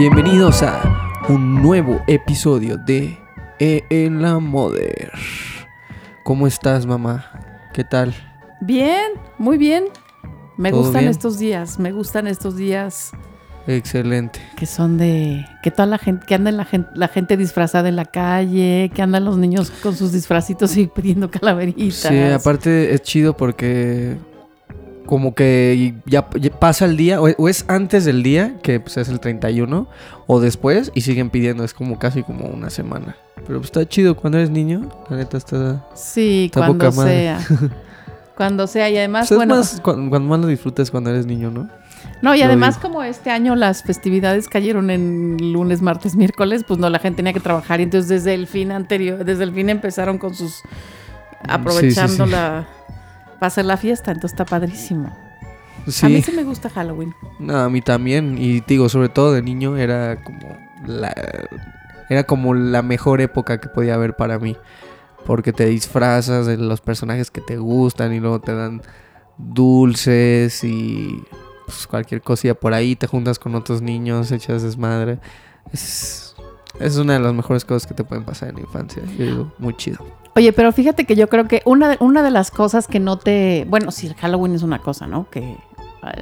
Bienvenidos a un nuevo episodio de E En la Mother. ¿Cómo estás, mamá? ¿Qué tal? Bien, muy bien. Me ¿Todo gustan bien? estos días, me gustan estos días Excelente. que son de que toda la gente, que anda la gente, la gente disfrazada en la calle, que andan los niños con sus disfracitos y pidiendo calaveritas. Sí, aparte es chido porque como que ya, ya pasa el día, o o es antes del día, que pues es el 31, o después, y siguen pidiendo, es como casi como una semana. Pero pues, está chido cuando eres niño, la neta está... Sí, Está cuando poca madre. sea. cuando sea y además, Pues, es bueno, más, cu- cuando más lo disfrutas cuando eres niño, ¿no? no, y además como este año las festividades cayeron en lunes, martes, miércoles, pues no, la gente tenía que trabajar y entonces desde el fin anterior, desde el fin empezaron con sus aprovechando sí. la para hacer la fiesta, entonces está padrísimo. Sí. A mí sí me gusta Halloween. No, a mí también. Y digo, sobre todo de niño era como la era como la mejor época que podía haber para mí. Porque te disfrazas de los personajes que te gustan y luego te dan dulces y pues, cualquier cosilla por ahí. Te juntas con otros niños, echas desmadre. Es, es una de las mejores cosas que te pueden pasar en la infancia. Yo digo, muy chido. Oye, pero fíjate que yo creo que una de, una de las cosas que no te... Bueno, sí, el Halloween es una cosa, ¿no? Que eh,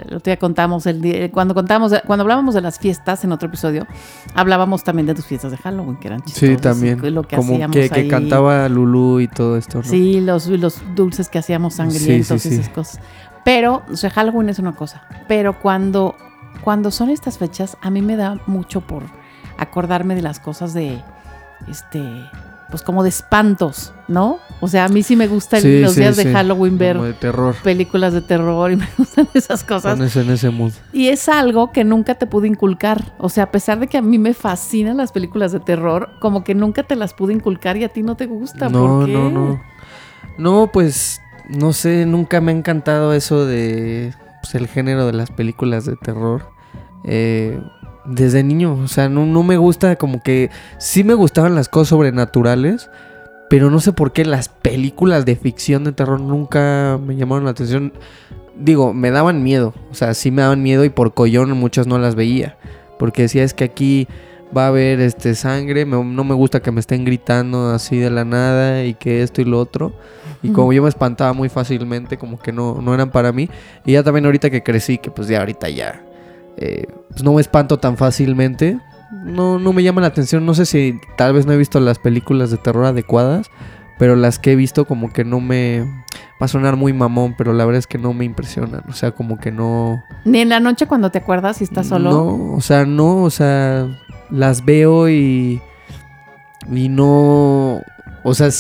el otro día contamos, el día- cuando contamos, cuando hablábamos de las fiestas en otro episodio, hablábamos también de tus fiestas de Halloween, que eran chistosas. Sí, y también. Lo que como hacíamos que, que ahí. cantaba Lulu y todo esto, ¿no? Sí, los, los dulces que hacíamos sangrientos sí, y sí. esas cosas. Pero, o sea, Halloween es una cosa. Pero cuando, cuando son estas fechas, a mí me da mucho por acordarme de las cosas de, este, pues como de espantos, ¿no? O sea, a mí sí me gustan Sí, los sí, días de. Halloween ver de terror. películas de terror y me gustan esas cosas. Pones en ese mood. Y es algo que nunca te pude inculcar. O sea, a pesar de que a mí me fascinan las películas de terror, como que nunca te las pude inculcar y a ti no te gusta. No, ¿Por qué? no, no. No, pues no sé, nunca me ha encantado eso de pues, el género de las películas de terror. Eh, desde niño, o sea, no, no me gusta como que sí me gustaban las cosas sobrenaturales, pero no sé por qué las películas de ficción de terror nunca me llamaron la atención. Digo, me daban miedo, o sea, sí me daban miedo y por collón muchas no las veía, porque decía es que aquí va a haber este sangre, me- no me gusta que me estén gritando así de la nada y que esto y lo otro. Y como yo me espantaba muy fácilmente, como que no, no eran para mí. Y ya también ahorita que crecí, que pues ya ahorita ya, eh, pues no me espanto tan fácilmente. No, no me llama la atención, no sé si tal vez no he visto las películas de terror adecuadas, pero las que he visto como que no me... Va a sonar muy mamón, pero la verdad es que no me impresionan. O sea, como que no... Ni en la noche cuando te acuerdas si estás solo. No, o sea, no, o sea, las veo y. Y no. O sea,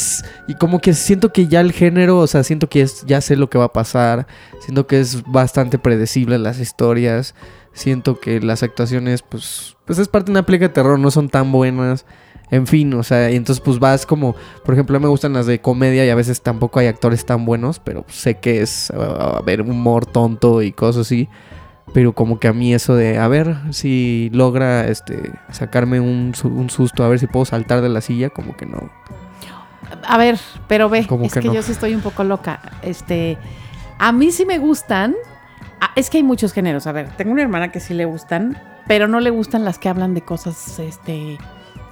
y como que siento que ya el género, o sea, siento que es, ya sé lo que va a pasar. Siento que es bastante predecible las historias. Siento que las actuaciones, pues, pues es parte de una película de terror, no son tan buenas. En fin, o sea, y entonces pues vas como, por ejemplo, a mí me gustan las de comedia y a veces tampoco hay actores tan buenos, pero sé que es, a ver, humor tonto y cosas así. Pero como que a mí eso de, a ver si logra este sacarme un, un susto, a ver si puedo saltar de la silla, como que no. A ver, pero ve, ¿Cómo es que que, no? yo sí estoy un poco loca. Este, a mí sí me gustan. Ah, es que hay muchos géneros. A ver, tengo una hermana que sí le gustan, pero no le gustan las que hablan de cosas, este,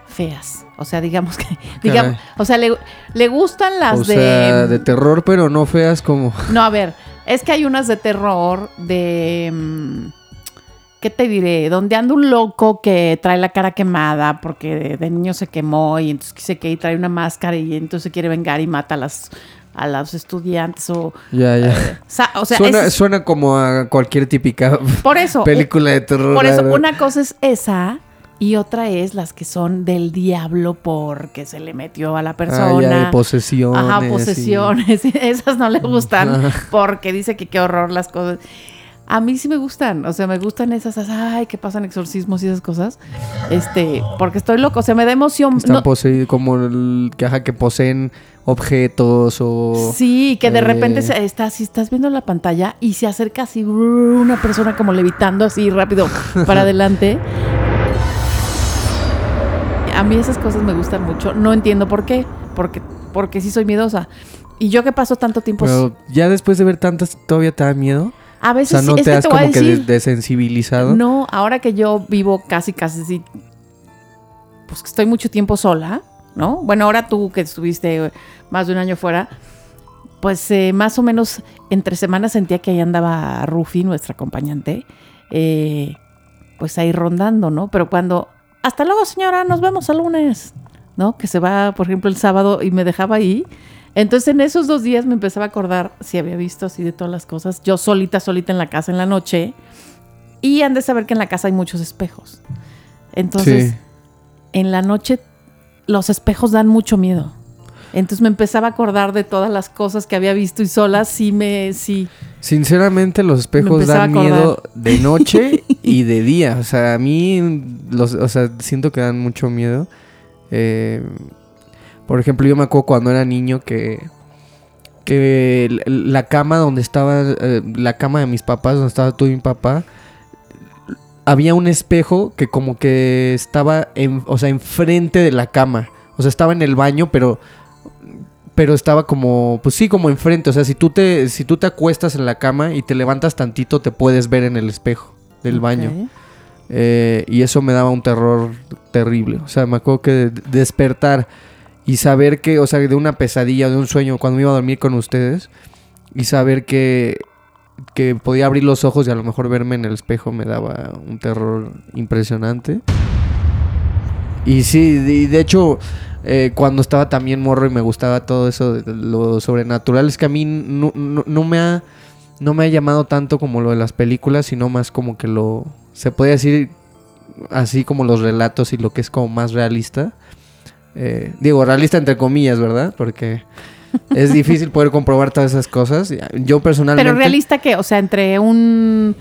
feas. O sea, digamos que, digamos, o sea, le, le gustan las o sea, de de, terror, pero no feas como... no, a ver, es que hay unas de terror de mm, ¿qué te diré? Donde anda un loco que trae la cara quemada porque de, de niño se quemó y entonces dice que trae una máscara y entonces se quiere vengar y mata a las a los estudiantes o, Ya, ya. sa- o sea, suena, es- suena como a cualquier típica por eso película de terror. Por eso, una cosa es esa y otra es las que son del diablo porque se le metió a la Ah, persona. ya, de posesiones. Ajá, y- posesiones. Esas no le gustan Ajá. porque dice que qué horror las cosas. A mí sí me gustan, o sea, me gustan esas, ay, que pasan exorcismos y esas cosas. Este, porque estoy loco, o sea, me da emoción. Están no- poseídos como el que, ajá, que poseen objetos o... Sí, que de eh, repente se- estás, si estás viendo la pantalla y se acerca así una persona como levitando así rápido para adelante. A mí esas cosas me gustan mucho. No entiendo por qué, porque, porque sí soy miedosa. Y yo que paso tanto tiempo... Pero ya después de ver tantas, ¿todavía te da miedo? A O veces sea, ¿no sí, te has como que decir... desensibilizado? No, ahora que yo vivo casi, casi, pues que estoy mucho tiempo sola, ¿no? Bueno, ahora tú que estuviste más de un año fuera, pues eh, más o menos entre semanas sentía que ahí andaba Rufi, nuestra acompañante, eh, pues ahí rondando, ¿no? Pero cuando, hasta luego señora, nos vemos el lunes, ¿no? Que se va, por ejemplo, el sábado y me dejaba ahí. Entonces en esos dos días me empezaba a acordar si había visto así de todas las cosas. Yo solita, solita en la casa en la noche. Y han de saber que en la casa hay muchos espejos. Entonces, Sí. en la noche los espejos dan mucho miedo. Entonces me empezaba a acordar de todas las cosas que había visto y sola sí me sí. Sinceramente, los espejos dan miedo de noche y de día. O sea, a mí, los, o sea, siento que dan mucho miedo. Eh, por ejemplo, yo me acuerdo cuando era niño que, que la cama donde estaba, eh, la cama de mis papás, donde estaba tú y mi papá, había un espejo que como que estaba, en, o sea, enfrente de la cama. O sea, estaba en el baño, pero pero estaba como, pues sí, como enfrente. O sea, si tú te, si tú te acuestas en la cama y te levantas tantito, te puedes ver en el espejo del baño. Eh, y eso me daba un terror terrible. O sea, me acuerdo que de- despertar y saber que, o sea, de una pesadilla, de un sueño, cuando me iba a dormir con ustedes, y saber que, que podía abrir los ojos y a lo mejor verme en el espejo me daba un terror impresionante. Y sí, y de hecho, eh, cuando estaba también morro y me gustaba todo eso de lo sobrenatural, es que a mí no, no- no me ha no me ha llamado tanto como lo de las películas, sino más como que lo se puede decir así como los relatos y lo que es como más realista. Eh, digo, realista entre comillas, ¿verdad? Porque es difícil poder comprobar todas esas cosas. Yo personalmente... Pero realista que, o sea, entre un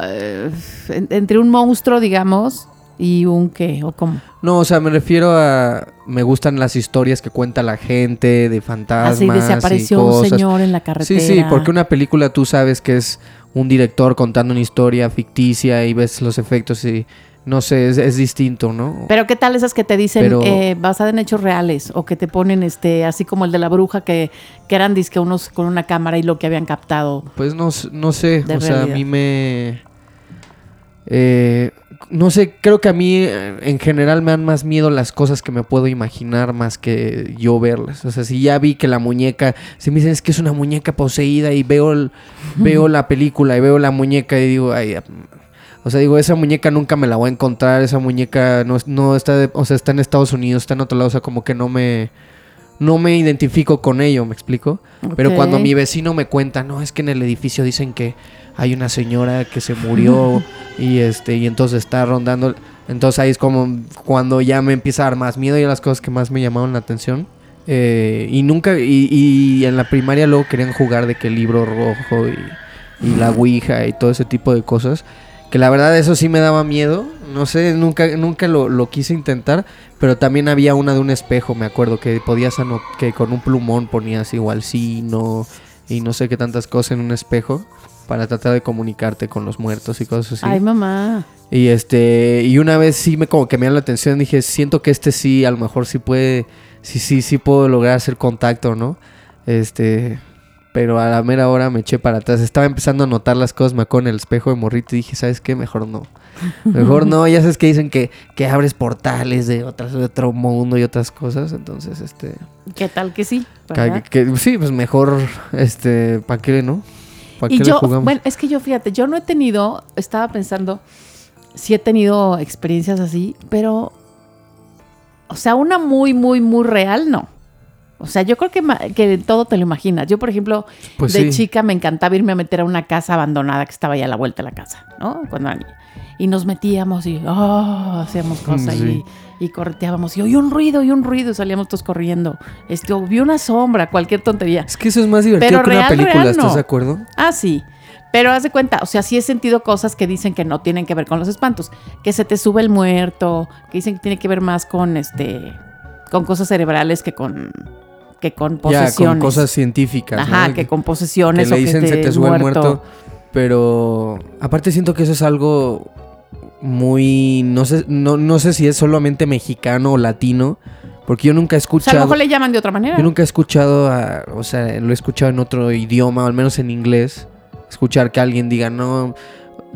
eh, en- entre un monstruo, digamos, y un qué o cómo. No, o sea, me refiero a... Me gustan las historias que cuenta la gente de fantasmas Así desapareció y un señor en la carretera. Sí, sí, porque una película tú sabes que es un director contando una historia ficticia y ves los efectos y... No sé, es, es distinto, ¿no? Pero qué tal esas que te dicen Pero- eh, basada en hechos reales o que te ponen este así como el de la bruja que, que eran disque unos con una cámara y lo que habían captado. Pues no, no sé, o sea, a mí me... eh, no sé, creo que a mí eh, en general me dan más miedo las cosas que me puedo imaginar más que yo verlas. O sea, si ya vi que la muñeca, si me dicen es que es una muñeca poseída y veo, el- veo la película y veo la muñeca y digo, ay, o sea, digo, esa muñeca nunca me la voy a encontrar, esa muñeca no, no está, de- o sea, está en Estados Unidos, está en otro lado, o sea, como que no me, no me identifico con ello, ¿me explico? Pero cuando mi vecino me cuenta, no, es que en el edificio dicen que hay una señora que se murió y este, y entonces está rondando, entonces ahí es como cuando ya me empieza a dar más miedo y las cosas que más me llamaron la atención. Eh, y nunca, y, y en la primaria luego querían jugar de que el libro rojo y, y la ouija y todo ese tipo de cosas. Que la verdad eso sí me daba miedo. No sé, nunca, nunca lo, lo quise intentar. Pero también había una de un espejo, me acuerdo, que podías ano- que con un plumón ponías igual sí, no, y no sé qué tantas cosas en un espejo. Para tratar de comunicarte con los muertos y cosas así. Ay, mamá. Y este, y una vez sí me como que me llamó la atención, dije, siento que este sí, a lo mejor sí puede, sí, sí, sí puedo lograr hacer contacto, ¿no? Este, pero a la mera hora me eché para atrás. Estaba empezando a notar las cosas, me acuerdo en el espejo de morrito y dije, ¿sabes qué? Mejor no. Mejor no, ya sabes que dicen que, que abres portales de otras, de otro mundo y otras cosas, entonces, este, ¿Qué tal que sí? que, sí, pues mejor, este, ¿para qué, no? ¿Para Y qué le yo, jugamos? bueno, es que yo fíjate, yo no he tenido, estaba pensando, sí he tenido experiencias así, pero, o sea, una muy, muy, muy real, no. O sea, yo creo que, que todo te lo imaginas. Yo, por ejemplo, Pues de sí. chica me encantaba irme a meter a una casa abandonada que estaba ya a la vuelta de la casa, ¿no? Cuando. Y nos metíamos y oh, hacíamos cosas Sí. y, y correteábamos. Y oí un ruido, y un ruido, y salíamos todos corriendo. Este, o vi una sombra, cualquier tontería. Es que eso es más divertido Pero que una película, real, ¿estás de acuerdo? Ah, sí. Pero haz de cuenta, o sea, sí he sentido cosas que dicen que no tienen que ver con los espantos. Que se te sube el muerto, que dicen que tiene que ver más con este. con cosas cerebrales que con. Que con Ya, posesiones. con cosas científicas. Ajá, ¿no? que con que posesiones le o dicen que se te sube muerto. Pero aparte siento que eso es algo muy... No sé, no, no sé si es solamente mexicano o latino. Porque yo nunca he O sea, a lo escuchado... mejor le llaman de otra manera. Yo nunca he escuchado, a- o sea, lo he escuchado en otro idioma, o al menos en inglés, escuchar que alguien diga, no,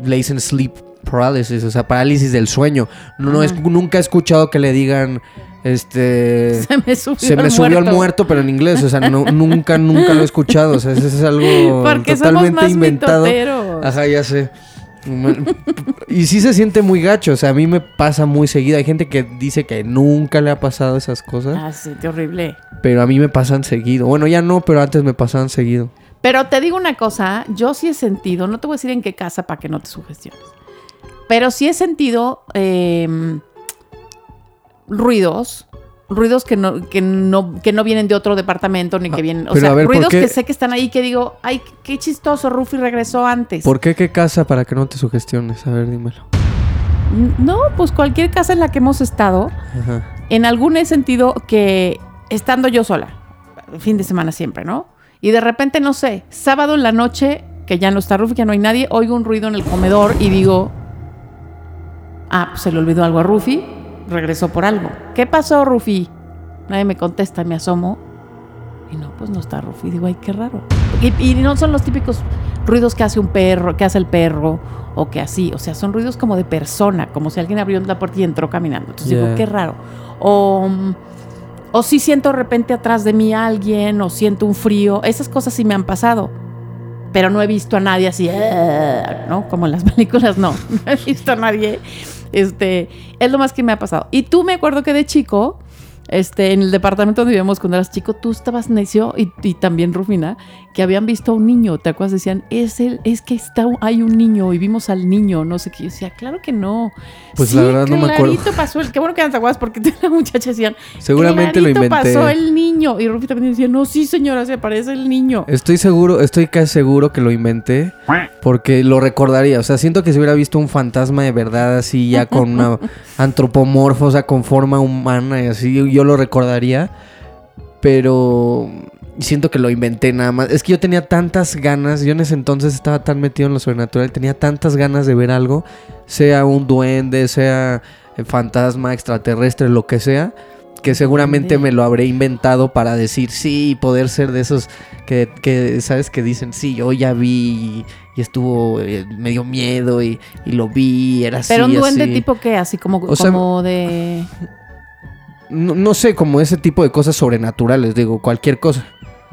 le dicen sleep paralysis, o sea, parálisis del sueño. No, no, es- nunca he escuchado que le digan, este... Se me subió, Se me el, subió muerto. el muerto, pero en inglés, o sea, no- nunca, nunca lo he escuchado, o sea, eso es algo Porque somos totalmente más inventado. mitoteros. Ajá, ya sé. Y sí se siente muy gacho, o sea, a mí me pasa muy seguido. Hay gente que dice que nunca le ha pasado esas cosas. Ah, sí, qué horrible. Pero a mí me pasan seguido. Bueno, ya no, pero antes me pasaban seguido. Pero te digo una cosa, yo sí he sentido, no te voy a decir en qué casa para que no te sugestiones, pero sí he sentido eh, ruidos, ruidos que no, que, no, que no vienen de otro departamento ni que vienen, o Ah, pero sea, a ver, ¿por ruidos que sé que están ahí que digo, ay, qué chistoso, Rufi regresó antes. ¿Por qué qué casa para que no te sugestiones? A ver, dímelo. No, pues cualquier casa en la que hemos estado, Ajá. en algún sentido que estando yo sola, fin de semana siempre, ¿no? Y de repente, no sé, sábado en la noche, que ya no está Rufi, que no hay nadie, oigo un ruido en el comedor y digo, ah, pues se le olvidó algo a Rufi, regresó por algo. ¿Qué pasó, Rufi? Nadie me contesta, me asomo. Y no, pues no está Rufi. Digo, ay, qué raro. Y, y no son los típicos ruidos que hace un perro, que hace el perro, o que así. O sea, son ruidos como de persona, como si alguien abrió la puerta y entró caminando. Entonces Ya. digo, qué raro. O, mm, o si siento de repente atrás de mí a alguien, o siento un frío. Esas cosas sí me han pasado. Pero no he visto a nadie así, "Ah", ¿no? Como en las películas, no. No he visto a nadie. Este, es lo más que me ha pasado. Y tú me acuerdo que de chico, este, en el departamento donde vivíamos cuando eras chico, tú estabas necio y, y también Rufina, que habían visto a un niño, ¿te acuerdas? Decían, es el, es que está, hay un niño y vimos al niño, no sé qué. Yo decía, claro que no. Pues la verdad no me acuerdo. pasó el, qué bueno que te acuerdas porque la muchacha decían, Seguramente lo inventé. pasó el niño. Y Rufi también decía, no, sí señora, se parece el niño. Estoy seguro, estoy casi seguro que lo inventé porque lo recordaría. O sea, siento que si hubiera visto un fantasma de verdad así ya con una antropomorfa, o sea, con forma humana y así, yo lo recordaría. Pero siento que lo inventé nada más. Es que yo tenía tantas ganas, yo en ese entonces estaba tan metido en lo sobrenatural, tenía tantas ganas de ver algo, sea un duende, sea eh, fantasma, extraterrestre, lo que sea, que seguramente me lo habré inventado para decir sí y poder ser de esos que, que, ¿sabes? Que dicen, sí, yo ya vi y, y estuvo, eh, me dio miedo y, y lo vi, era así, Pero un duende así". tipo que así como, O sea, como de... No, no sé, como ese tipo de cosas sobrenaturales, digo, cualquier cosa.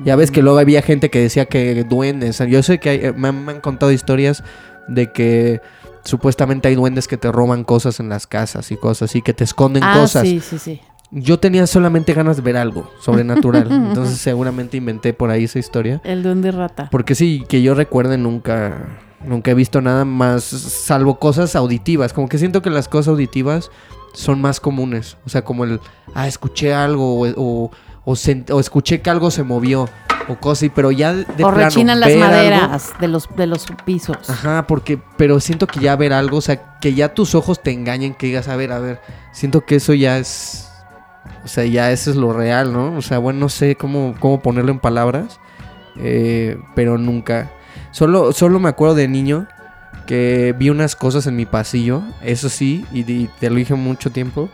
Ya ves que luego había gente que decía que duendes. Yo sé que hay- eh, me, han, me han contado historias de que supuestamente hay duendes que te roban cosas en las casas y cosas así, que te esconden Ah, cosas. sí, sí, sí. Yo tenía solamente ganas de ver algo sobrenatural. entonces seguramente inventé por ahí esa historia. El duende rata. Porque sí, que yo recuerde nunca, nunca he visto nada más, salvo cosas auditivas. Como que siento que las cosas auditivas son más comunes. O sea, como el, ah, escuché algo o, o, o sent- o escuché que algo se movió o cosas así, pero ya de o plano, rechinan las algo- maderas de los, de los pisos. Ajá, porque, pero siento que ya ver algo, o sea, que ya tus ojos te engañen, que digas, a ver, a ver, siento que eso ya es, o sea, ya eso es lo real, ¿no? O sea, bueno, no sé cómo, cómo ponerlo en palabras, eh, pero nunca. Solo, solo me acuerdo de niño que vi unas cosas en mi pasillo, eso sí, y, y te lo dije mucho tiempo,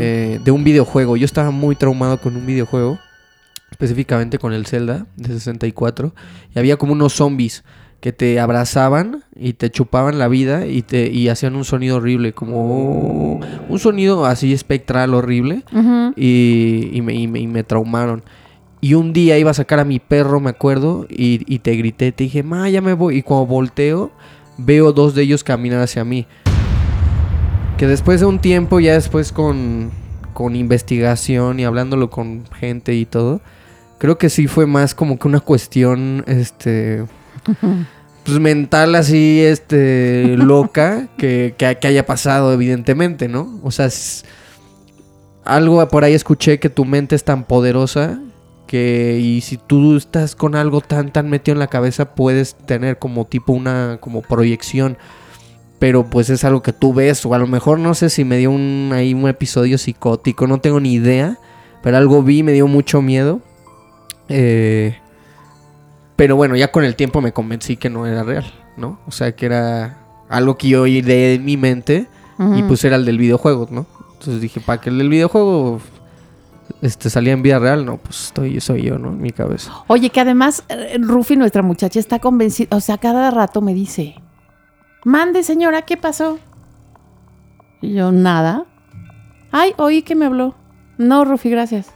eh, de un videojuego. Yo estaba muy traumado con un videojuego, específicamente con el Zelda de 64, y había como unos zombies que te abrazaban y te chupaban la vida y te y hacían un sonido horrible, como un sonido así espectral horrible y, y me, y me- y me traumaron. Y un día iba a sacar a mi perro, me acuerdo, y, y te grité, te dije, ma, ya me voy. Y cuando volteo, veo dos de ellos caminar hacia mí. Que después de un tiempo, ya después con, con investigación y hablándolo con gente y todo, creo que sí fue más como que una cuestión, este, pues mental así, este, loca, que, que, que haya pasado, evidentemente, ¿no? O sea, es- algo por ahí escuché que tu mente es tan poderosa que y si tú estás con algo tan tan metido en la cabeza puedes tener como tipo una como proyección. Pero pues es algo que tú ves o a lo mejor no sé si me dio un ahí un episodio psicótico no tengo ni idea pero algo vi me dio mucho miedo. Eh, pero bueno ya con el tiempo me convencí que no era real no o sea que era algo que yo ideé en mi mente y pues era el del videojuego no entonces dije para que el del videojuego este salía en vida real no pues estoy soy yo no en mi cabeza Oye, que además eh, Rufi, nuestra muchacha, está convencida, o sea, cada rato me dice, mande señora, ¿qué pasó? Y yo, nada. Ay, oí que me habló. No, Rufi, gracias.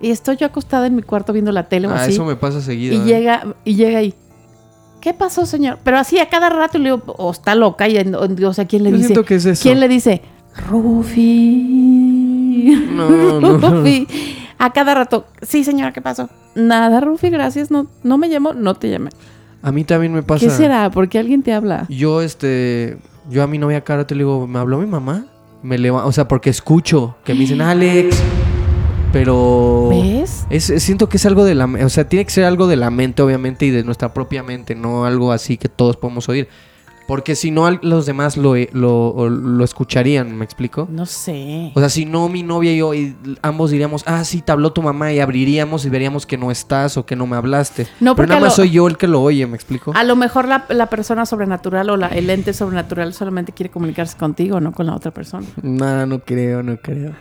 Y estoy yo acostada en mi cuarto viendo la tele ah así. eso me pasa seguido y ¿eh? llega, y llega ahí. ¿Qué pasó, señor? Pero así a cada rato le digo, o está loca, y, o, sea, ¿quién le Yo dice? que es eso. ¿Quién le dice? Rufi. No, no. Rufi. A cada rato, sí, señora, ¿qué pasó? Nada, Rufi, gracias. No, no me llamo, no te llamé. a mí también me pasa ¿Qué será? ¿Por qué alguien te habla? Yo, este, yo a mi novia cara te le digo, ¿me habló mi mamá? Me leva, o sea, porque escucho que me dicen, Alex, pero... ¿Ves? Es, es- siento que es algo de la... O sea, tiene que ser algo de la mente, obviamente, y de nuestra propia mente, no algo así que todos podemos oír. Porque si no, los demás lo, lo, lo escucharían, ¿me explico? No sé. O sea, si no, mi novia y yo y ambos diríamos, ah, sí, te habló tu mamá y abriríamos y veríamos que no estás o que no me hablaste. No, Pero nada más lo- soy yo el que lo oye, ¿me explico? A lo mejor la, la persona sobrenatural o la, el ente sobrenatural solamente quiere comunicarse contigo, no con la otra persona. No, no creo, no creo.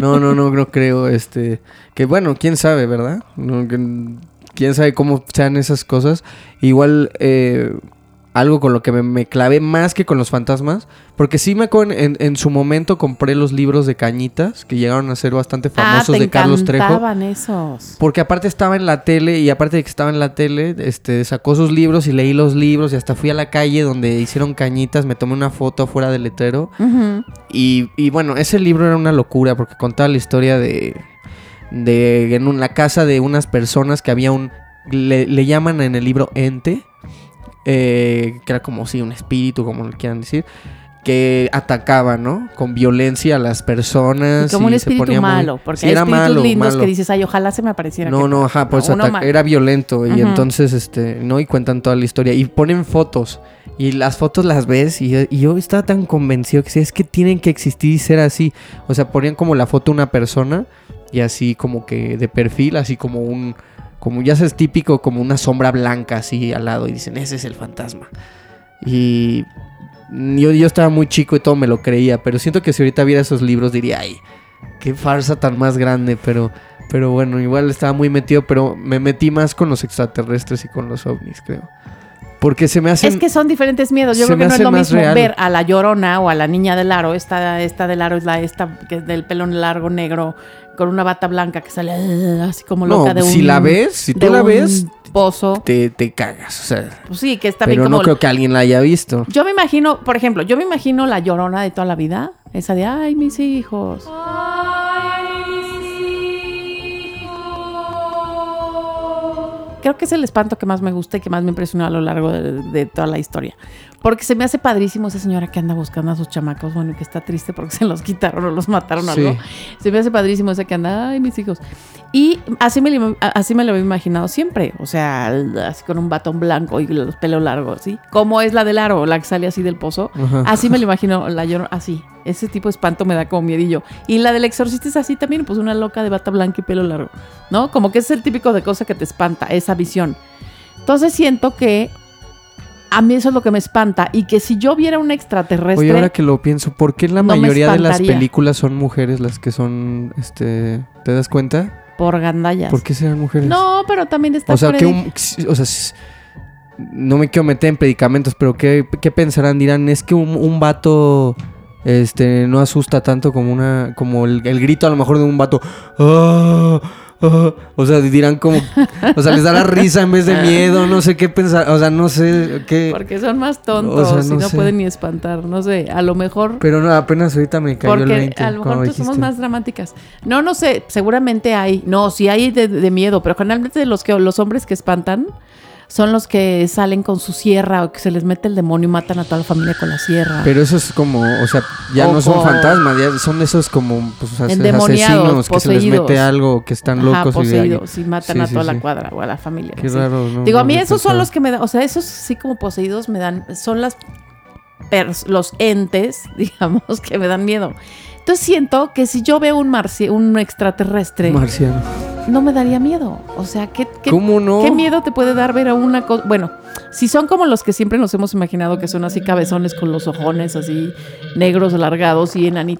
No, no, no, no creo, este... Que bueno, quién sabe, ¿verdad? No, que- quién sabe cómo sean esas cosas. Igual, eh, algo con lo que me, me clavé más que con los fantasmas. Porque sí me acuerdo, en, en su momento compré los libros de Cañitas, que llegaron a ser bastante famosos ah, te de Carlos Trejo. esos. Porque aparte estaba en la tele y aparte de que estaba en la tele, este, sacó sus libros y leí los libros y hasta fui a la calle donde hicieron cañitas, me tomé una foto afuera del letrero y, y bueno, ese libro era una locura porque contaba la historia de, de en una casa de unas personas que había un, le, le llaman en el libro ente, eh, que era como si un espíritu, como lo quieran decir. Que atacaba, ¿no? Con violencia a las personas. Y como un y se espíritu ponía muy- malo, porque Sí, hay era espíritus malo, lindos malo. que dices, ay, ojalá se me apareciera. No, que- no, ajá, pues era violento y entonces, este, no, y cuentan toda la historia y ponen fotos y las fotos las ves y, y yo estaba tan convencido que sí, es que tienen que existir y ser así, o sea, ponían como la foto de una persona y así como que de perfil, así como un, como ya sabes, típico, como una sombra blanca así al lado y dicen, ese es el fantasma. Y yo, yo estaba muy chico y todo me lo creía, pero siento que si ahorita viera esos libros diría, ay, qué farsa tan más grande, pero... Pero bueno, igual estaba muy metido, pero me metí más con los extraterrestres y con los ovnis, creo. Porque se me hacen... Es que son diferentes miedos. Yo creo que no es hace lo mismo real. ver a la llorona o a la niña del aro. Esta, esta del aro es la esta que es del pelo largo negro con una bata blanca que sale ah, así como no, loca de un. si la ves, si tú la ves, Pozo. te, te cagas, o sea... Pues sí, que está bien Pero como. no creo que alguien la haya visto. Yo me imagino, por ejemplo, yo me imagino la llorona de toda la vida. Esa de, ay, mis hijos. Creo que es el espanto que más me gusta y que más me impresionó a lo largo de, de toda la historia. Porque se me hace padrísimo esa señora que anda buscando a sus chamacos, bueno, y que está triste porque se los quitaron o los mataron o Sí. algo. Se me hace padrísimo esa que anda, ay, mis hijos. Y así me, así me lo he imaginado siempre. O sea, así con un batón blanco y los pelos largos, ¿sí? Como es la del aro, la que sale así del pozo. Ajá. Así me lo imagino, la llorona, así. Ese tipo de espanto me da como miedillo. Y la del exorcista es así también, pues una loca de bata blanca y pelo largo. ¿No? Como que es el típico de cosa que te espanta, esa visión. Entonces siento que a mí eso es lo que me espanta. Y que si yo viera un extraterrestre. Oye, ahora que lo pienso, ¿por qué la no mayoría de las películas son mujeres las que son, este... ¿Te das cuenta? Por gandallas. ¿Por qué serán mujeres? No, pero también está O sea, que un, o sea, no me quiero meter en predicamentos, pero ¿qué, qué pensarán? Dirán, es que un, un vato este, no asusta tanto como una como el, el grito a lo mejor de un vato. "Ah, ah". O sea, dirán como... O sea, les da la risa en vez de miedo, no sé qué pensar. O sea, no sé qué... Porque son más tontos O sea, y no no sé. pueden ni espantar. No sé, a lo mejor. Pero no, apenas ahorita me cayó el Porque 20. a lo mejor somos más dramáticas. No, no sé, seguramente hay. No, sí hay de, de miedo, pero generalmente los que los hombres que espantan, son los que salen con su sierra o que se les mete el demonio y matan a toda la familia con la sierra. Pero eso es como, o sea, ya no son fantasmas, ya son esos como pues, asesinos que se les mete poseídos. algo, que están Ajá, locos poseídos y matan Sí, a toda sí. la cuadra o a la familia. Qué raro, no, Digo, a mí esos son los que me dan, o sea, esos sí como poseídos me dan, son las los entes, digamos, que me dan miedo. Entonces siento que si yo veo un marci un extraterrestre, Marciano. no me daría miedo. O sea, ¿qué, qué, ¿Cómo no? qué miedo te puede dar ver a una cosa? Bueno, si son como los que siempre nos hemos imaginado que son así cabezones con los ojones así negros alargados y mi,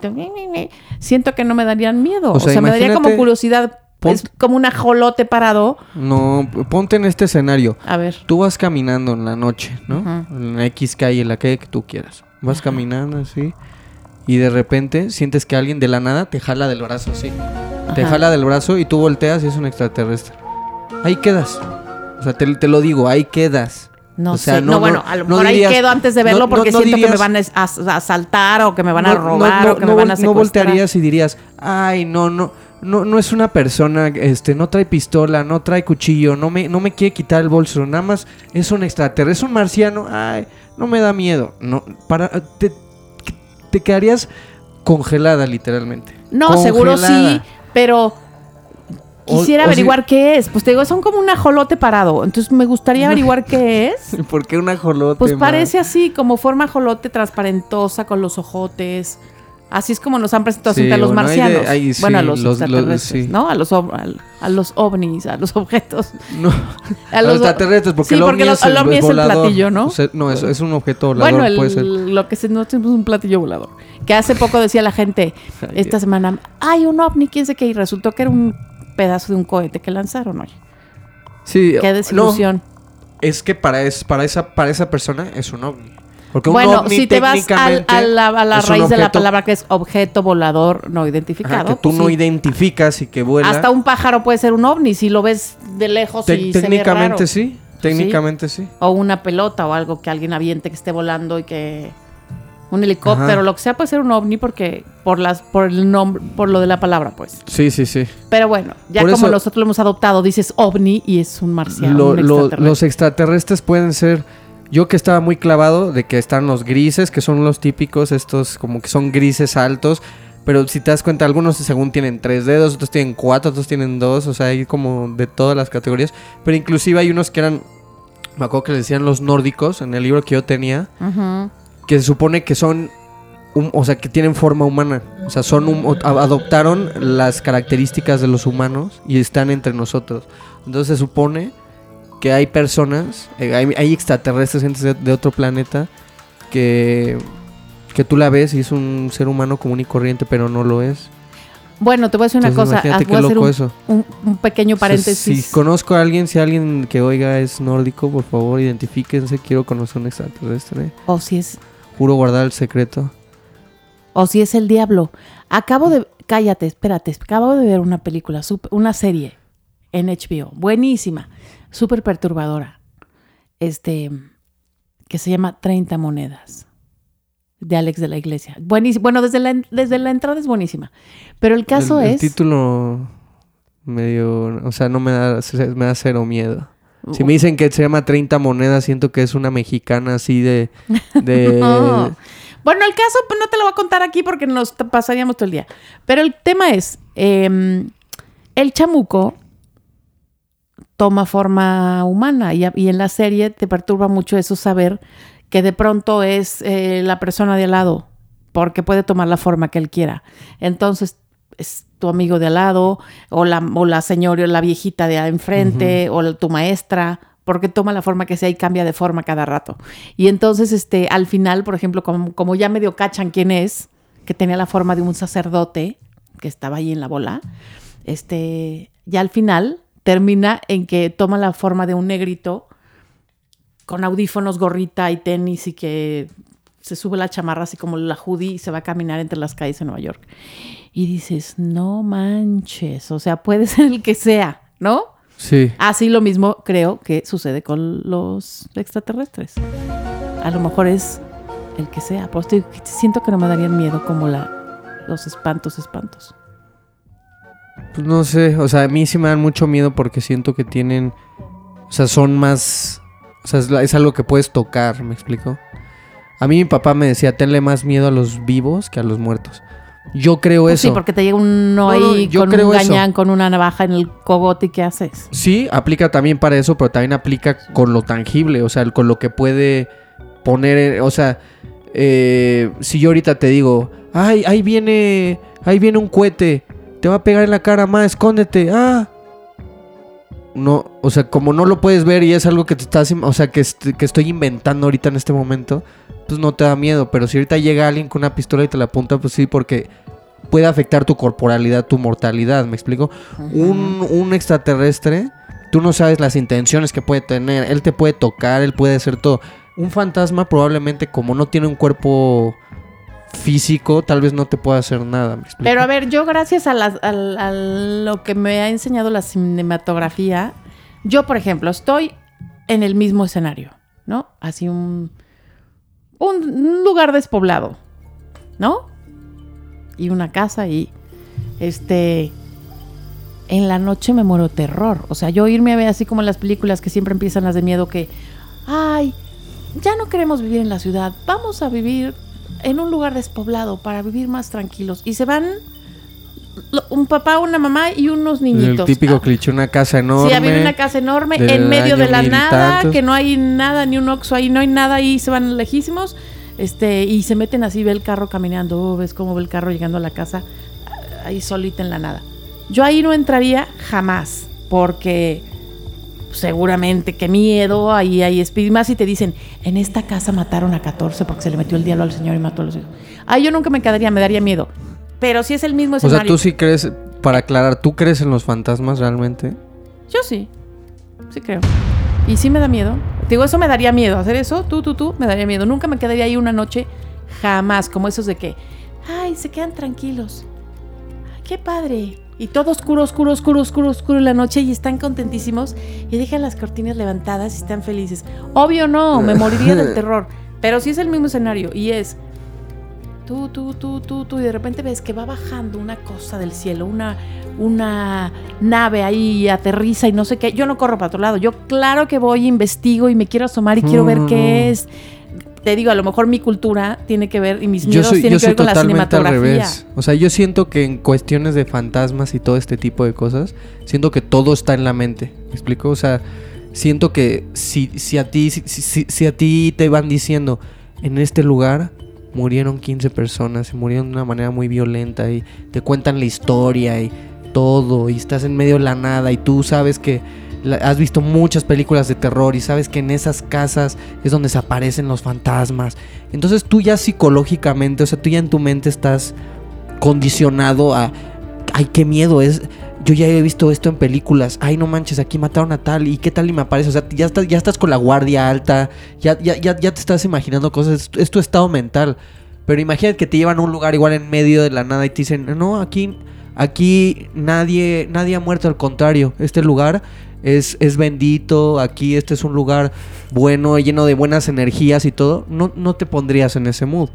siento que no me darían miedo. O O sea, me daría como curiosidad. Es como un ajolote parado. No, ponte en este escenario. A ver. Tú vas caminando en la noche, ¿no? En la X calle, en la calle que tú quieras. Vas caminando así. Y de repente sientes que alguien de la nada te jala del brazo así. Te jala del brazo y tú volteas y es un extraterrestre. Ahí quedas. O sea, te, te lo digo, ahí quedas. No O sea, sé, no- no, no- bueno, a lo no dirías- ahí quedo antes de verlo no- no- porque no siento que me van a as- a asaltar o que me van a No- no- robar no- o que no me van a No secuestrar. voltearías y dirías, ay, no, no, no, no es una persona, este, no trae pistola, no trae cuchillo, no me, no me quiere quitar el bolso, nada más es un extraterrestre, es un marciano, ay, no me da miedo. No, para, te, te quedarías congelada literalmente. No, seguro sí, pero quisiera o averiguar qué es. Pues te digo, son como un ajolote parado. Entonces me gustaría averiguar qué es. ¿Por qué un ajolote? Pues ma? parece así, como forma ajolote transparentosa con los ojotes. Así es como nos han presentado Sí, siempre a los bueno, hay de- marcianos. hay- sí, bueno, a los, los- los- extraterrestres, sí. ¿no? A los, a los ovnis, a los objetos. No, a los extraterrestres, porque el porque ovni es el, el ovni es el platillo, ¿no? O sea, no, es, es un objeto volador, Bueno, el- puede ser. lo que se no es un platillo volador. Que hace poco decía la gente, esta semana, hay un ovni, quién sé qué, y resultó que era un pedazo de un cohete que lanzaron, oye. Sí, Qué no, desilusión. Es que para, es, para, esa, para esa persona es un ovni. Porque un bueno, si te vas al- técnicamente a la, a raíz de la palabra que es objeto volador no ajá, identificado. que tú pues no sí. identificas y que vuela. Hasta un pájaro puede ser un ovni si lo ves de lejos Te- y se ve técnicamente raro. sí. Técnicamente sí. O una pelota o algo que alguien aviente que esté volando y que un helicóptero, Ajá. lo que sea puede ser un ovni porque por las por el nombre, por lo de la palabra, pues. Sí, sí, sí. Pero bueno, ya Por como eso- nosotros lo hemos adoptado, dices ovni y es un marciano. Lo- un lo- extraterrestre. los extraterrestres pueden ser. Yo que estaba muy clavado de que están los grises, que son los típicos, estos como que son grises altos. Pero si te das cuenta, algunos según tienen tres dedos, otros tienen cuatro, otros tienen dos. O sea, hay como de todas las categorías. Pero inclusive hay unos que eran. Me acuerdo que le decían los nórdicos en el libro que yo tenía. Que se supone que son, un- o sea, que tienen forma humana. O sea, son un- adoptaron las características de los humanos y están entre nosotros. Entonces se supone que hay personas, eh, hay, hay extraterrestres gente de, de otro planeta que que tú la ves y es un ser humano común y corriente, pero no lo es. Bueno, te voy a decir una cosa. ah, voy a qué hacer un, eso. un- un pequeño O sea, paréntesis. si conozco a alguien, si alguien que oiga es nórdico, por favor, identifíquense. Quiero conocer un extraterrestre. O si es Juro guardar el secreto. o si es el diablo. Acabo de cállate, espérate, acabo de ver una película, una serie en HBO, buenísima, súper perturbadora. Este que se llama 30 monedas de Alex de la Iglesia. Buenísima. Bueno, desde la, desde la entrada es buenísima. Pero el caso el, el es título medio, o sea, no me da, me da cero miedo. Si me dicen que se llama 30 monedas, siento que es una mexicana así de... de No. Bueno, el caso pues, no te lo voy a contar aquí porque nos pasaríamos todo el día. Pero el tema es, eh, el chamuco toma forma humana y, en la serie te perturba mucho eso saber que de pronto es eh, la persona de al lado porque puede tomar la forma que él quiera. Entonces es tu amigo de al lado o la, o la señora, la viejita de enfrente o la- tu maestra porque toma la forma que sea y cambia de forma cada rato. Y entonces, este, al final, por ejemplo, como, como ya medio cachan quién es, que tenía la forma de un sacerdote que estaba ahí en la bola, este, ya al final termina en que toma la forma de un negrito con audífonos, gorrita y tenis y que se sube la chamarra así como la hoodie y se va a caminar entre las calles de Nueva York. Y dices, no manches, o sea, puede ser el que sea, ¿no? Sí. Así lo mismo creo que sucede con los extraterrestres. A lo mejor es el que sea. Pero estoy- siento que no me darían miedo como la, los espantos, espantos. Pues no sé, o sea, a mí sí me dan mucho miedo porque siento que tienen O sea, son más... O sea, es, algo que puedes tocar, ¿me explico? A mí mi papá me decía, tenle más miedo a los vivos que a los muertos. Yo creo Pues eso. sí, porque te llega uno No, no, ahí yo con creo un eso. gañán, con una navaja en el cogote, ¿y qué haces? Sí, aplica también para eso, pero también aplica con lo tangible, o sea, con lo que puede poner, o sea, eh, si yo ahorita te digo, ay, ahí viene, ahí viene un cohete, te va a pegar en la cara, más, escóndete, ah. No, o sea, como no lo puedes ver y es algo que te estás, o sea, que, est- que estoy inventando ahorita en este momento, pues no te da miedo, pero si ahorita llega alguien con una pistola y te la apunta, pues sí, porque puede afectar tu corporalidad, tu mortalidad, ¿me explico? un, un extraterrestre, tú no sabes las intenciones que puede tener. Él te puede tocar, él puede hacer todo. Un fantasma probablemente como no tiene un cuerpo físico, tal vez no te pueda hacer nada. ¿me? Pero a ver, yo gracias a, las- a lo que me ha enseñado la cinematografía, yo, por ejemplo, estoy en el mismo escenario, ¿no? Así un, un lugar despoblado, ¿no? Y una casa y, este, en la noche me muero terror. O sea, yo irme a ver así como en las películas que siempre empiezan las de miedo que, ay, ya no queremos vivir en la ciudad, vamos a vivir en un lugar despoblado para vivir más tranquilos. Y se van un papá, una mamá y unos niñitos. el típico Ah, cliché, una casa enorme. Sí, había una casa enorme en medio de la nada, tantos. que no hay nada, ni un oxo ahí, no hay nada ahí, se van lejísimos. Este, y se meten así, ve el carro caminando, oh, ves cómo ve el carro llegando a la casa, ah, ahí solita en la nada. Yo ahí no entraría jamás, porque seguramente qué miedo, ahí hay espíritus. Más si te dicen, en esta casa mataron a 14 porque se le metió el diablo al señor y mató a los hijos. Ahí yo nunca me quedaría, me daría miedo. Pero si es el mismo O sea, escenario. tú sí crees, para aclarar, ¿tú crees en los fantasmas realmente? Yo sí. Sí creo. Y sí me da miedo. Te Digo, eso me daría miedo. Hacer eso, tú, tú, tú, me daría miedo. Nunca me quedaría ahí una noche, jamás. Como esos de que, ay, se quedan tranquilos. Ay, qué padre. Y todo oscuro, oscuro, oscuro, oscuro, oscuro en la noche y están contentísimos y dejan las cortinas levantadas y están felices. Obvio no, me moriría del terror. Pero si es el mismo escenario y es tú, tú, tú, tú, tú, y de repente ves que va bajando una cosa del cielo, una, una nave ahí aterriza y no sé qué. Yo no corro para otro lado. Yo claro que voy, investigo y me quiero asomar y quiero ver no, qué es. Te digo, a lo mejor mi cultura tiene que ver y mis miedos soy, tienen yo que soy ver con la totalmente al cinematografía. revés. O sea, yo siento que en cuestiones de fantasmas y todo este tipo de cosas, siento que todo está en la mente. ¿Me explico? O sea, siento que si, si a ti si, si- si a ti te van diciendo en este lugar murieron 15 personas y murieron de una manera muy violenta y te cuentan la historia y todo y estás en medio de la nada y tú sabes que has visto muchas películas de terror y sabes que en esas casas es donde se aparecen los fantasmas. Entonces tú ya psicológicamente, o sea, tú ya en tu mente estás condicionado a, ay, qué miedo es. Yo ya he visto esto en películas. Ay, no manches, aquí mataron a tal. ¿Y qué tal y me aparece? O sea, ya estás, ya estás con la guardia alta. Ya, ya, ya, te estás imaginando cosas. Es, es tu estado mental. Pero imagínate que te llevan a un lugar igual en medio de la nada y te dicen, no, aquí, aquí nadie, nadie ha muerto. Al contrario, este lugar es, es bendito. Aquí este es un lugar bueno, lleno de buenas energías y todo. No, no te pondrías en ese mood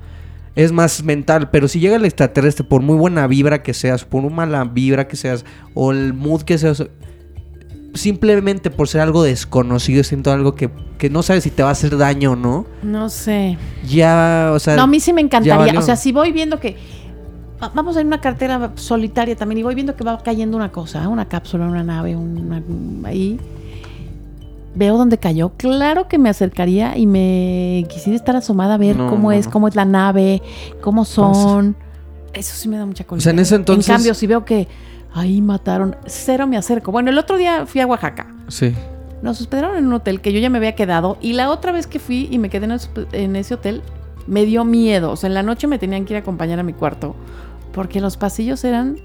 es más mental. Pero si llega el extraterrestre, por muy buena vibra que seas, por muy mala vibra que seas, o el mood que seas, simplemente por ser algo desconocido, siento algo que, que no sabes si te va a hacer daño o no, No sé. ya, o sea... No, a mí sí me encantaría. O sea, si voy viendo que. Va- Vamos en una cartera solitaria también y voy viendo que va cayendo una cosa, una cápsula, una nave, una, ahí. Veo dónde cayó. Claro que me acercaría y me quisiera estar asomada a ver No, cómo no, es, no. cómo es la nave, cómo son. Eso sí me da mucha sea, en ese entonces- En cambio, si veo que ahí mataron, cero me acerco. Bueno, el otro día fui a Oaxaca. Sí. Nos hospedaron en un hotel que yo ya me había quedado y la otra vez que fui y me quedé en ese hotel me dio miedo. O sea, en la noche me tenían que ir a acompañar a mi cuarto porque los pasillos eran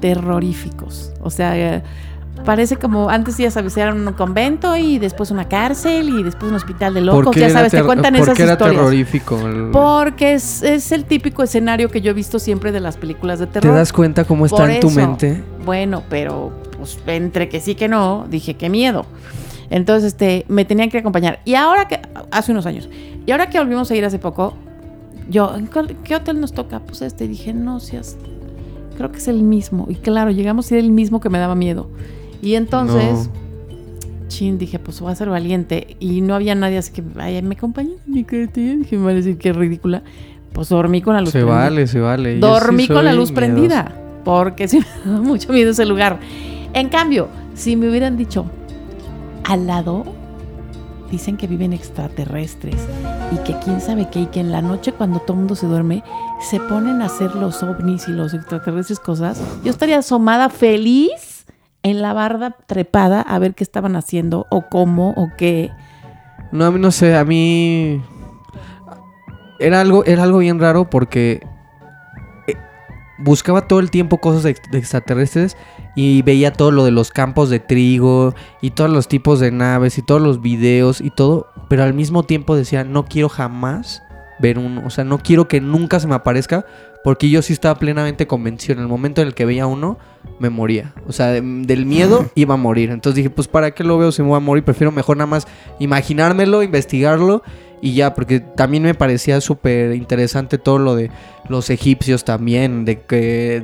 terroríficos. O sea, eh, parece como antes ya sabes, era un convento y después una cárcel y después un hospital de locos. Ya sabes, te cuentan por esas qué era historias. terrorífico? El- Porque es, es el típico escenario que yo he visto siempre de las películas de ¿Te terror. das cuenta cómo está Por en tu eso. mente? Bueno, pero pues entre que sí que no, dije qué miedo. Entonces, este, me tenían que acompañar. Y ahora que, hace unos años, y ahora que volvimos a ir hace poco, yo, ¿en cuál- ¿qué hotel nos toca? Pues este, Y dije, no seas, creo que es el mismo. Y claro, llegamos a ir el mismo que me daba miedo. Y entonces, chin, dije, pues voy a ser valiente. Y no había nadie, así que, ay, me acompañó mi cartera. Dije, me va a decir que ridícula. Pues dormí con la luz Se prendida. vale, se vale. Dormí sí con la luz prendida. Porque sí me da mucho miedo ese lugar. En cambio, si me hubieran dicho, al lado dicen que viven extraterrestres y que quién sabe qué, y que en la noche cuando todo el mundo se duerme, se ponen a hacer los ovnis y los extraterrestres cosas. Yo estaría asomada feliz en la barda trepada a ver qué estaban haciendo o cómo o qué. No, a mí no sé, a mí era algo, era algo bien raro porque buscaba todo el tiempo cosas de, ex- de extraterrestres y veía todo lo de los campos de trigo y todos los tipos de naves y todos los videos y todo, pero al mismo tiempo decía, no quiero jamás ver uno, o sea, no quiero que nunca se me aparezca porque yo sí estaba plenamente convencido, en el momento en el que veía uno, me moría, o sea, de- del miedo iba a morir, entonces dije, pues para qué lo veo si me voy a morir, prefiero mejor nada más imaginármelo, investigarlo y ya, porque también me parecía súper interesante todo lo de los egipcios también, de que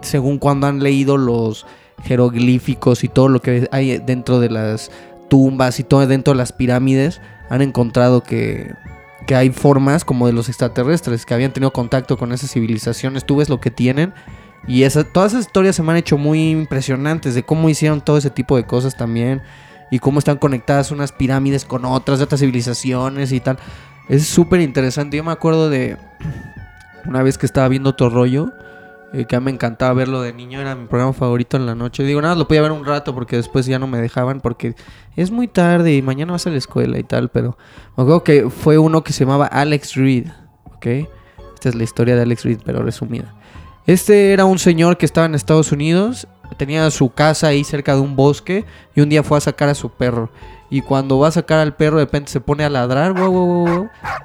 según cuando han leído los jeroglíficos y todo lo que hay dentro de las tumbas y todo dentro de las pirámides, han encontrado que, que hay formas como de los extraterrestres que habían tenido contacto con esas civilizaciones. Tú ves lo que tienen y esa, todas esas historias se me han hecho muy impresionantes de cómo hicieron todo ese tipo de cosas también y cómo están conectadas unas pirámides con otras de otras civilizaciones y tal. Es súper interesante. Yo me acuerdo de una vez que estaba viendo otro rollo, eh, que a mí me encantaba verlo de niño, era mi programa favorito en la noche. Digo, nada, lo podía ver un rato porque después ya no me dejaban porque es muy tarde y mañana vas a la escuela y tal, pero me acuerdo que fue uno que se llamaba Alex Reed, ¿ok? Esta es la historia de Alex Reed, pero resumida. Este era un señor que estaba en Estados Unidos, tenía su casa ahí cerca de un bosque y un día fue a sacar a su perro. Y cuando va a sacar al perro, de repente se pone a ladrar,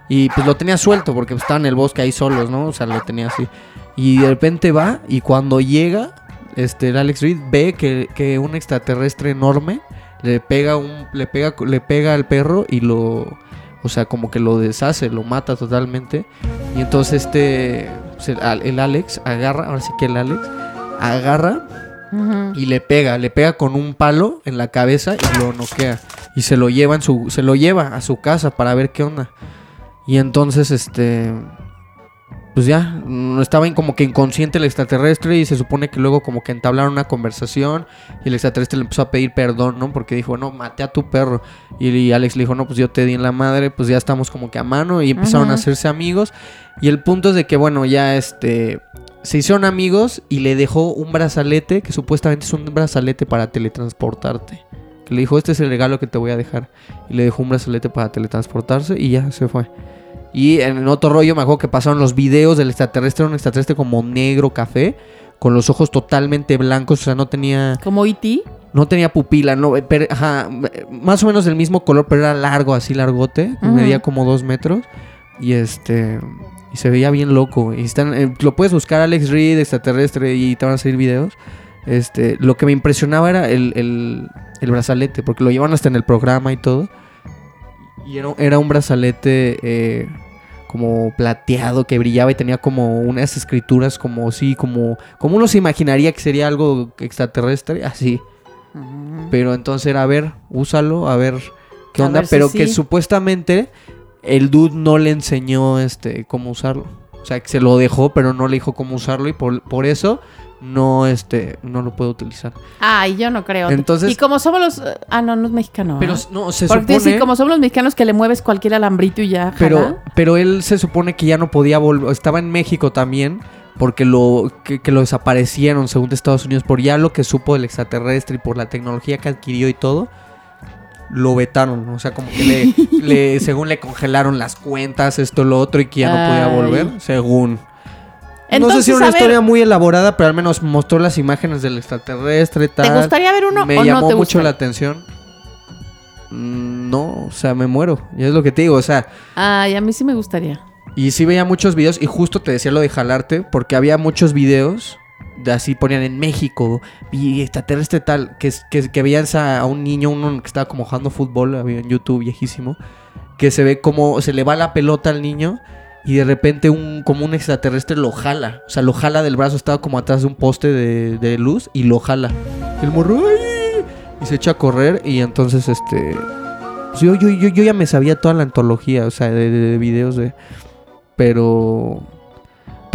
y pues lo tenía suelto porque estaba en el bosque ahí solos, ¿no? O sea, lo tenía así. Y de repente va y cuando llega, este, Alex Reed ve que, que un extraterrestre enorme le pega un, le pega, le pega al perro y lo, o sea, como que lo deshace, lo mata totalmente. Y entonces este, pues, el Alex agarra, ahora sí que el Alex agarra Y le pega, le pega con un palo en la cabeza y lo noquea. Y se lo lleva en su, se lo lleva a su casa para ver qué onda. Y entonces, este, pues ya, mm, estaba como que inconsciente el extraterrestre y se supone que luego como que entablaron una conversación y el extraterrestre le empezó a pedir perdón, ¿no? Porque dijo, no, maté a tu perro. Y, y Alex le dijo, no, pues yo te di en la madre, pues ya estamos como que a mano y empezaron a hacerse amigos. Y el punto es de que, bueno, ya este, se hicieron amigos y le dejó un brazalete que supuestamente es un brazalete para teletransportarte. Que le dijo, este es el regalo que te voy a dejar. Y le dejó un brazalete para teletransportarse y ya se fue. Y en otro rollo me acuerdo que pasaron los videos del extraterrestre, un extraterrestre como negro café, con los ojos totalmente blancos, o sea, no tenía, Como E.T. no tenía pupila, no, pero, ajá, más o menos del mismo color, pero era largo, así largote, medía como dos metros. Y este, y se veía bien loco. Y están, eh, lo puedes buscar Alex Reed, extraterrestre, y te van a salir videos. Este, lo que me impresionaba era el, el, el brazalete, porque lo llevan hasta en el programa y todo. Y era, era un brazalete eh, como plateado que brillaba y tenía como unas escrituras como sí, como, como uno se imaginaría que sería algo extraterrestre, así. Pero entonces era, a ver, úsalo, a ver qué A onda. ver si pero que supuestamente el dude no le enseñó este cómo usarlo. O sea, que se lo dejó, pero no le dijo cómo usarlo y por, por eso no, este, no lo puedo utilizar. Ay, yo no creo. Entonces- y como somos los. Ah, no, no es mexicano. Pero ¿ah? no, se Porque supone... sí, como somos los mexicanos que le mueves cualquier alambrito y ya. Pero, jala. pero él se supone que ya no podía volver. Estaba en México también. Porque lo, que, que lo desaparecieron según de Estados Unidos. Por ya lo que supo del extraterrestre y por la tecnología que adquirió y todo. Lo vetaron. O sea, como que le, le- según le congelaron las cuentas, esto, lo otro, y que ya no podía volver. Según. no sé Entonces, si era una ver, historia muy elaborada, pero al menos mostró las imágenes del extraterrestre. Tal. ¿Te gustaría ver uno me o llamó no te mucho la atención. Mm, No, o sea, me muero. Y es lo que te digo, o sea. Ay, a mí sí me gustaría. Y sí veía muchos videos y justo te decía lo de jalarte porque había muchos videos de así ponían en México y extraterrestre tal que, que, que veías a, un niño, uno que estaba como jugando fútbol, había en YouTube viejísimo, que se ve como se le va la pelota al niño y de repente un como un extraterrestre lo jala, o sea, lo jala del brazo, estaba como atrás de un poste de, luz y lo jala. El morro ¡ay! y se echa a correr y entonces este pues, yo, yo, yo, yo ya me sabía toda la antología, o sea, de- de videos de pero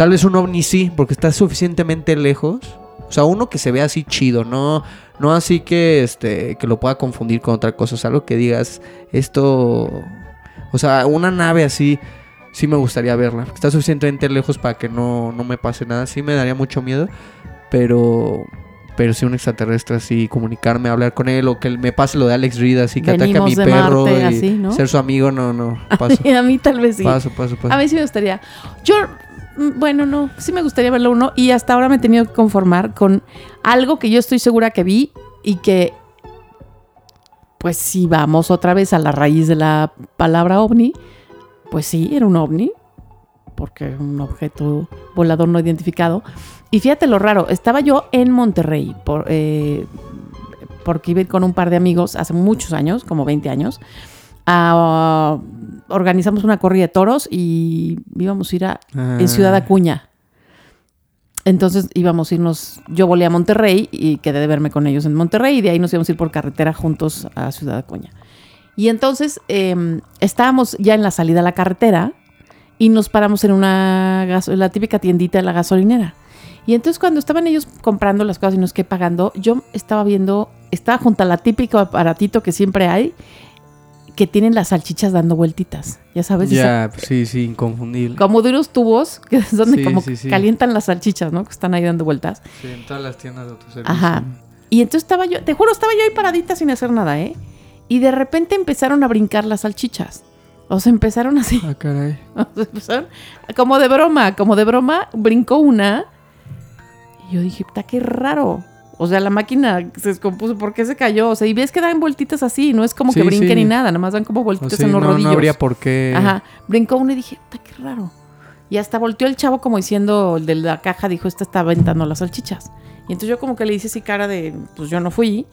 tal vez un ovni sí, porque está suficientemente lejos. O sea, uno que se vea así chido, no no así que este que lo pueda confundir con otra cosa, o sea, algo que digas esto o sea, una nave así sí me gustaría verla. Está suficientemente lejos para que no, no me pase nada. Sí me daría mucho miedo, pero pero si un extraterrestre así comunicarme, hablar con él o que me pase lo de Alex Reed así que ataque a mi perro Marte, y así, ¿no? ser su amigo, no, no, paso. a mí tal vez sí. Paso, paso, paso. A mí sí me gustaría. Yo, bueno, no, sí me gustaría verlo uno y hasta ahora me he tenido que conformar con algo que yo estoy segura que vi y que, pues si vamos otra vez a la raíz de la palabra ovni, pues sí, era un ovni, porque un objeto volador no identificado. Y fíjate lo raro, estaba yo en Monterrey, por, eh, porque iba con un par de amigos hace muchos años, como 20 años. A- organizamos una corrida de toros y íbamos a ir a, Ah. en Ciudad Acuña. Entonces íbamos a irnos, yo volé a Monterrey y quedé de verme con ellos en Monterrey y de ahí nos íbamos a ir por carretera juntos a Ciudad Acuña. Y entonces eh, estábamos ya en la salida a la carretera y nos paramos en una gaso- la típica tiendita de la gasolinera. Y entonces cuando estaban ellos comprando las cosas y nos que pagando, yo estaba viendo, estaba junto a la típico aparatito que siempre hay, que tienen las salchichas dando vueltitas. Ya sabes, Ya, pues, sí, sí, inconfundible. como de unos tubos que es donde Sí, como sí, sí. calientan las salchichas, ¿no? Que están ahí dando vueltas. Sí, en todas las tiendas de autoservicio. Ajá. Y entonces estaba yo, te juro, estaba yo ahí paradita sin hacer nada, ¿eh? Y de repente empezaron a brincar las salchichas. O sea, empezaron así. Ah, caray. O sea, empezaron como de broma, como de broma, brincó una. Y yo dije, puta, qué raro. O sea, la máquina se descompuso. ¿Por qué se cayó? O sea, y ves que dan vueltitas así. No es como que sí. ni nada. Nada más dan como vueltitas en los no, rodillos. no habría por qué. Ajá. Brincó uno y dije, qué raro. Y hasta volteó el chavo como diciendo, el de la caja dijo, esta está aventando las salchichas. Y entonces yo como que le hice así cara de, pues yo no fui.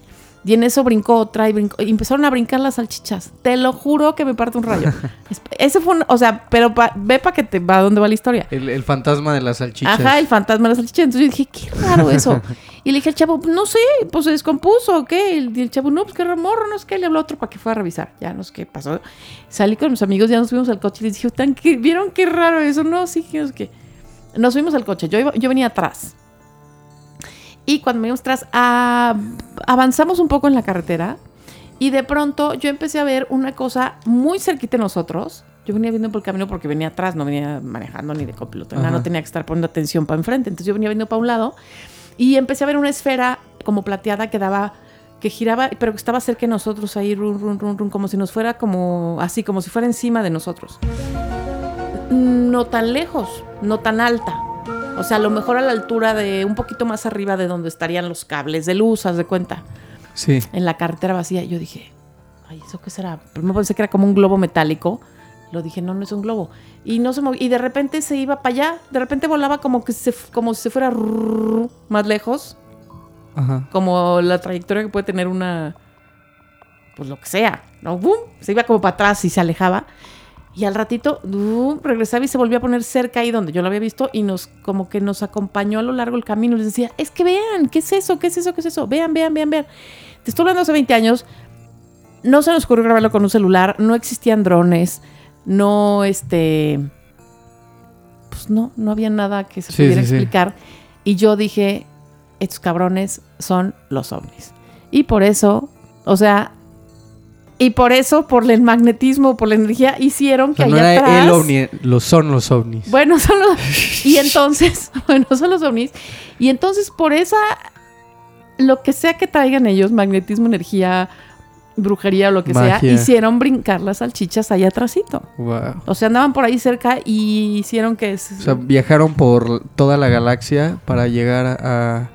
Y en eso brincó otra y brincó. Y empezaron a brincar las salchichas. Te lo juro que me parte un rayo. Es- Ese fue un, o sea, pero pa- ve para que te va a dónde va la historia. El, el fantasma de las salchichas. Ajá, el fantasma de la salchicha. Entonces yo dije, qué raro eso. Y le dije al chavo, no sé, pues se descompuso o qué. Y el chavo, no, pues qué morro, no sé qué. Le habló a otro para que fuera a revisar. Ya no sé qué pasó. Salí con mis amigos, ya nos fuimos al coche y les dije, "Tan que- ¿vieron qué raro eso? No, sí, que no sé qué. Nos fuimos al coche. Yo, iba- yo venía atrás. Y cuando venimos atrás, ah, avanzamos un poco en la carretera. Y de pronto yo empecé a ver una cosa muy cerquita de nosotros. Yo venía viendo por el camino porque venía atrás, no venía manejando ni de copiloto, no tenía que estar poniendo atención para enfrente. Entonces yo venía viendo para un lado y empecé a ver una esfera como plateada que daba, que giraba, pero que estaba cerca de nosotros ahí, run, run, run, run, como si nos fuera como así, como si fuera encima de nosotros. No tan lejos, no tan alta. O sea, a lo mejor a la altura de un poquito más arriba de donde estarían los cables de luz, haz de cuenta Sí. en la carretera vacía. Yo dije, ay, ¿eso qué será? Primero pensé que era como un globo metálico. Lo dije, no, no es un globo. Y no se movía. Y de repente se iba para allá. De repente volaba como que se, como si se fuera más lejos. Ajá. Como la trayectoria que puede tener una. Pues lo que sea. ¿no? ¡Bum! Se iba como para atrás y se alejaba. Y al ratito ¡bum! regresaba y se volvía a poner cerca ahí donde yo lo había visto. Y nos, como que nos acompañó a lo largo del camino. Les decía, es que vean, ¿qué es eso? ¿Qué es eso? ¿Qué es eso? Vean, vean, vean, vean. Te estoy hablando hace 20 años. No se nos ocurrió grabarlo con un celular. No existían drones. No, este. Pues no, no había nada que se Sí, pudiera sí, sí. explicar. Y yo dije, estos cabrones son los ovnis. Y por eso, o sea, y por eso, por el magnetismo, por la energía, hicieron O que no allá era atrás... el ovni, los son los ovnis. Bueno, son los... Y entonces, bueno, son los ovnis. Y entonces, por esa... Lo que sea que traigan ellos, magnetismo, energía, brujería o lo que Magia. sea, hicieron brincar las salchichas allá atrasito. Wow. O sea, andaban por ahí cerca y hicieron que... O sea, viajaron por toda la galaxia para llegar a, a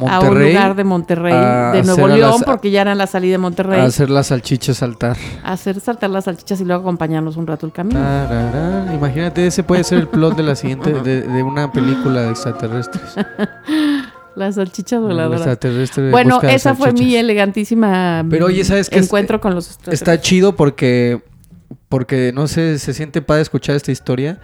a un Monterrey lugar de Monterrey, de Nuevo León, las- porque ya era la salida de Monterrey, a hacer las salchichas saltar. a hacer saltar las salchichas y luego acompañarnos un rato el camino. Tararán. Imagínate, ese puede ser el plot de la siguiente, de, de una película de extraterrestres. Las salchichas El voladoras. extraterrestre Bueno, esa fue mi elegantísima Pero, oye, ¿sabes qué? encuentro con los. Está chido porque, porque no sé, se siente padre escuchar esta historia.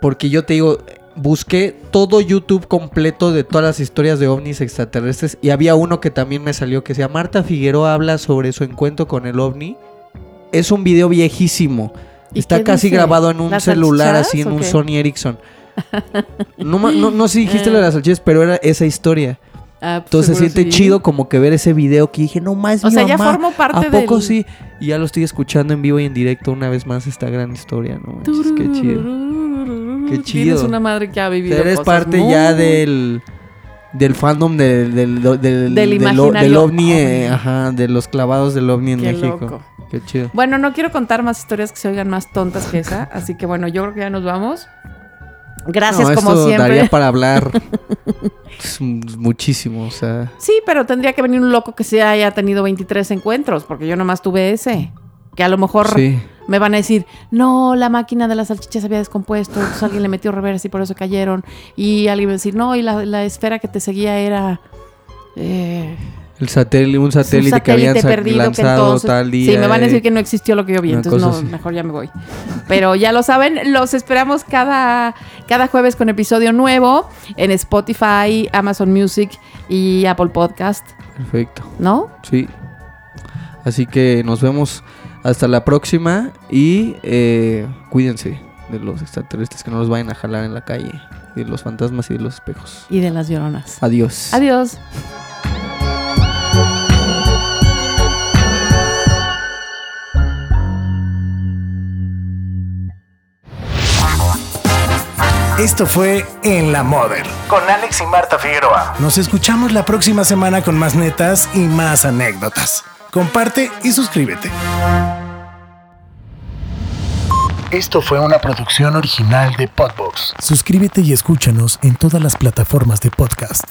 Porque yo te digo, busqué todo YouTube completo de todas las historias de ovnis extraterrestres y había uno que también me salió que decía Marta Figueroa habla sobre su encuentro con el ovni. Es un video viejísimo. ¿Y Está casi dice? grabado en un ¿Las celular así en un? Sony Ericsson. No, no, no sé si dijiste Eh. lo de las salchichas, pero era esa historia. Ah, pues Entonces se siente sí. chido como que ver ese video que dije, no más, O mi sea, ya formo parte ¿A poco del- sí? Y ya lo estoy escuchando en vivo y en directo una vez más esta gran historia, ¿no? manches, Qué chido. Qué chido. Tienes una madre que ha vivido eres cosas parte muy- ya del del fandom del del del, del, Del ovni, eh, ajá, de los clavados del ovni en Qué México. loco. Qué chido. Bueno, no quiero contar más historias que se oigan más tontas que esa, así que bueno, yo creo que ya nos vamos. Gracias No, como esto siempre. daría para hablar muchísimo, o sea, Sí, pero tendría que venir un loco que se haya tenido 23 encuentros, porque yo nomás tuve ese. Que a lo mejor sí. me van a decir, no, la máquina de las salchichas se había descompuesto, entonces alguien le metió reversa y por eso cayeron. Y alguien va a decir, no, y la, la esfera que te seguía era... eh, El satélite, un satélite, que habían que lanzado entonces- tal día. Sí, me van a eh. decir que no existió lo que yo vi, entonces no, así. mejor ya me voy. Pero ya lo saben, los esperamos cada, cada jueves con episodio nuevo en Spotify, Amazon Music y Apple Podcast, Perfecto. ¿no? Sí. Así que nos vemos hasta la próxima y eh, cuídense de los extraterrestres que no los vayan a jalar en la calle, de los fantasmas y de los espejos. Y de las lloronas. Adiós. Adiós. Esto fue En la Model con Alex y Marta Figueroa. Nos escuchamos la próxima semana con más netas y más anécdotas. Comparte y suscríbete. Esto fue una producción original de Podbox. Suscríbete y escúchanos en todas las plataformas de podcast.